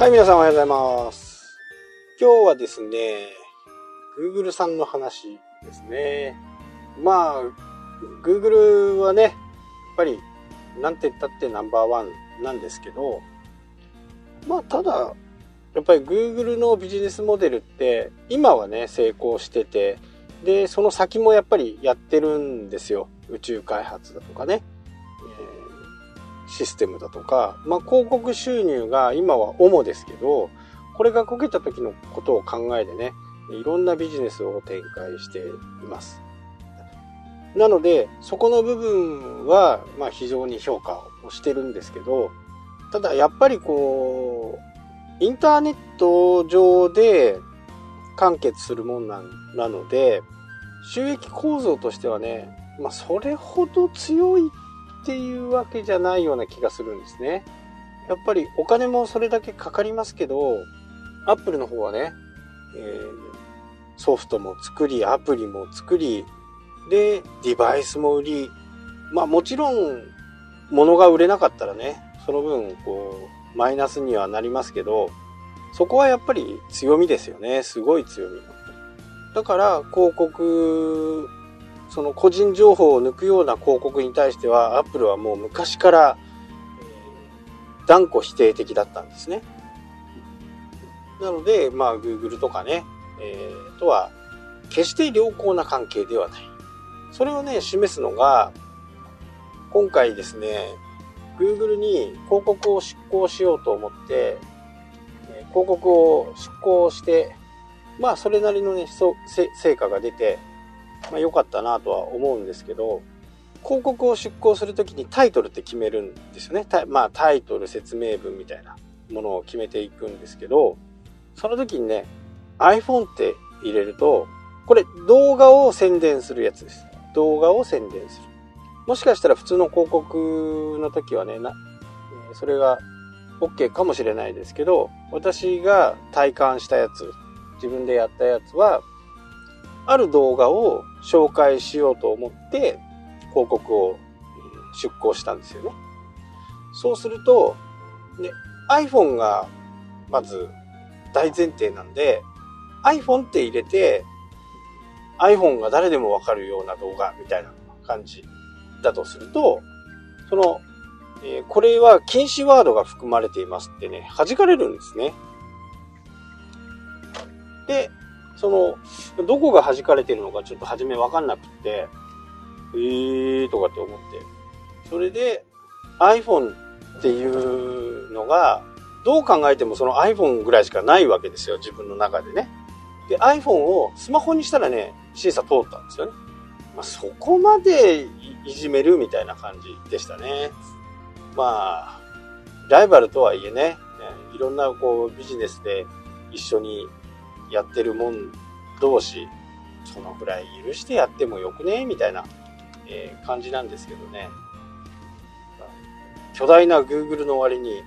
はい、皆さんおはようございます。今日はですね、Google さんの話ですね。まあ、Google はね、やっぱり、なんて言ったってナンバーワンなんですけど、まあ、ただ、やっぱり Google のビジネスモデルって、今はね、成功してて、で、その先もやっぱりやってるんですよ。宇宙開発だとかね。システムだとか、まあ、広告収入が今は主ですけど、これがこけた時のことを考えてね、いろんなビジネスを展開しています。なので、そこの部分は、まあ、非常に評価をしてるんですけど、ただやっぱりこう、インターネット上で完結するもんななので、収益構造としてはね、まあ、それほど強いっていうわけじゃないような気がするんですね。やっぱりお金もそれだけかかりますけど、アップルの方はね、えー、ソフトも作り、アプリも作り、で、デバイスも売り、まあもちろん、物が売れなかったらね、その分、こう、マイナスにはなりますけど、そこはやっぱり強みですよね。すごい強み。だから、広告その個人情報を抜くような広告に対しては、アップルはもう昔から、断固否定的だったんですね。なので、まあ、Google とかね、えー、とは、決して良好な関係ではない。それをね、示すのが、今回ですね、Google に広告を執行しようと思って、広告を執行して、まあ、それなりのね、成果が出て、まあ、良かったなとは思うんですけど、広告を出稿するときにタイトルって決めるんですよね。まあタイトル、説明文みたいなものを決めていくんですけど、その時にね、iPhone って入れると、これ動画を宣伝するやつです。動画を宣伝する。もしかしたら普通の広告の時はね、なそれが OK かもしれないですけど、私が体感したやつ、自分でやったやつは、ある動画を紹介しようと思って広告を出稿したんですよね。そうすると、ね、iPhone がまず大前提なんで iPhone って入れて iPhone が誰でもわかるような動画みたいな感じだとすると、その、えー、これは禁止ワードが含まれていますってね、弾かれるんですね。で、その、どこが弾かれてるのかちょっと初めわかんなくって、えーとかって思って。それで iPhone っていうのが、どう考えてもその iPhone ぐらいしかないわけですよ、自分の中でね。で、iPhone をスマホにしたらね、審査通ったんですよね。まあ、そこまでいじめるみたいな感じでしたね。まあ、ライバルとはいえね、いろんなこうビジネスで一緒にやってるもん同士、そのぐらい許してやってもよくね？みたいな、えー、感じなんですけどね。巨大な Google の割に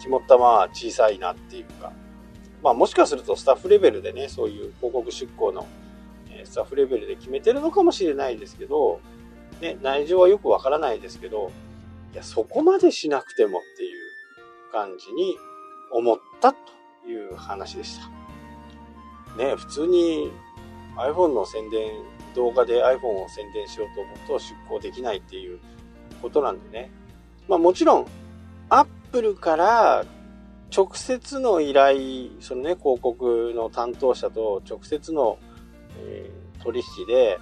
肝っ玉は小さいなっていうか、まあもしかするとスタッフレベルでね、そういう広告出向の、スタッフレベルで決めてるのかもしれないですけど、ね、内情はよくわからないですけど、いや、そこまでしなくてもっていう感じに思ったという話でした。ね、普通に iPhone の宣伝、動画で iPhone を宣伝しようと思うと出稿できないっていうことなんでね。まあもちろん、Apple から直接の依頼、そのね、広告の担当者と直接の、えー、取引で、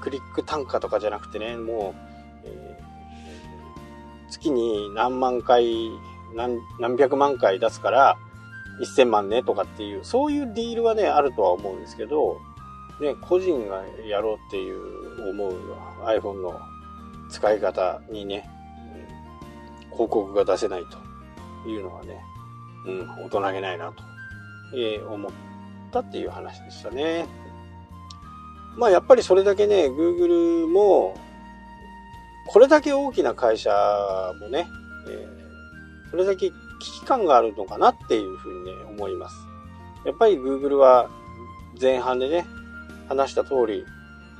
クリック単価とかじゃなくてね、もう、えー、月に何万回何、何百万回出すから、1000万ねとかっていう、そういうディールはね、あるとは思うんですけど、ね、個人がやろうっていう思う iPhone の使い方にね、広告が出せないというのはね、うん、大人げないなと、えー、思ったっていう話でしたね。まあやっぱりそれだけね、Google も、これだけ大きな会社もね、えー、それだけ危機感があるのかなっていうふうにね、思います。やっぱり Google は前半でね、話した通り、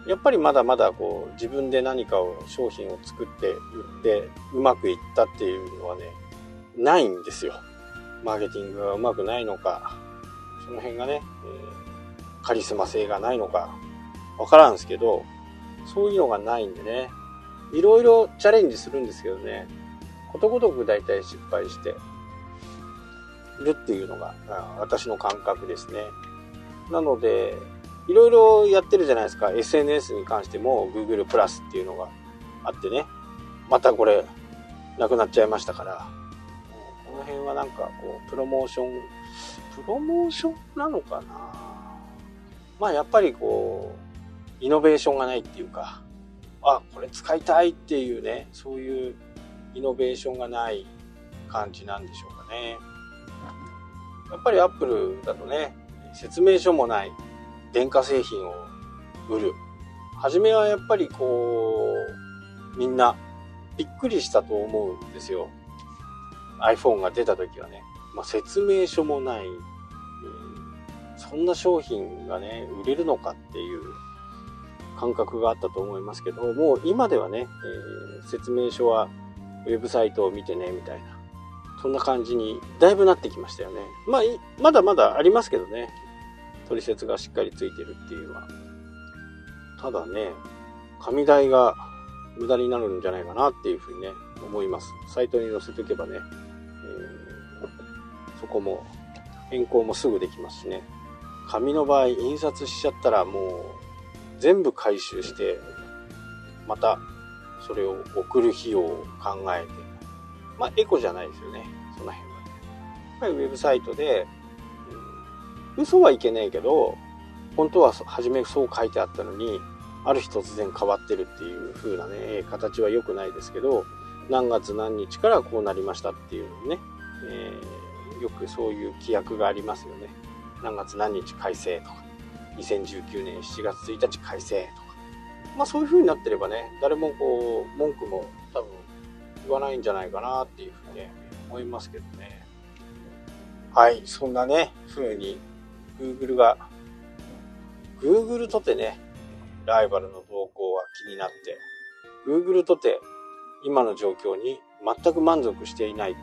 やっぱりまだまだこう自分で何かを商品を作って売ってうまくいったっていうのはね、ないんですよ。マーケティングがうまくないのか、その辺がね、えー、カリスマ性がないのか、わからんすけど、そういうのがないんでね、いろいろチャレンジするんですけどね、ことごとく大体失敗してるっていうのが私の感覚ですね。なので、いろいろやってるじゃないですか。SNS に関しても Google プラスっていうのがあってね。またこれ、なくなっちゃいましたから。この辺はなんかこう、プロモーション、プロモーションなのかな？まあやっぱりこう、イノベーションがないっていうか、あ、これ使いたいっていうね、そういうイノベーションがない感じなんでしょうかね。やっぱり Apple だとね、説明書もない電化製品を売る。初めはやっぱりこう、みんなびっくりしたと思うんですよ。iPhone が出た時はね。まあ、説明書もない、そんな商品がね、売れるのかっていう感覚があったと思いますけど、もう今ではね、えー、説明書はウェブサイトを見てね、みたいな。そんな感じにだいぶなってきましたよね。まあ、まだまだありますけどね。取説がしっかりついてるっていうのは。ただね、紙代が無駄になるんじゃないかなっていうふうにね、思います。サイトに載せとけばね、えー、そこも変更もすぐできますしね。紙の場合、印刷しちゃったらもう全部回収して、またそれを送る費用を考えて、まあエコじゃないですよね、その辺は。やっぱりウェブサイトでうん嘘はいけないけど、本当は初めそう書いてあったのに、ある日突然変わってるっていう風なね、形は良くないですけど、何月何日からこうなりましたっていうのね、えー、よくそういう規約がありますよね。何月何日改正とか、2019年7月1日改正とか。まあそういう風になってればね、誰もこう、文句も多分言わないんじゃないかなっていうふうに、ね、思いますけどね。はい、そんなね、風に Google が、Google とてね、ライバルの動向は気になって、Google とて今の状況に全く満足していない。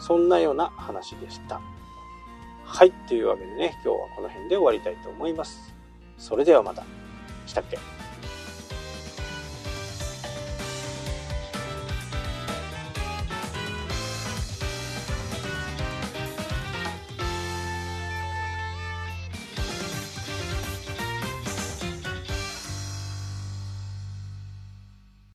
そんなような話でした。はい。というわけでね、今日はこの辺で終わりたいと思います。それではまた。したっけ？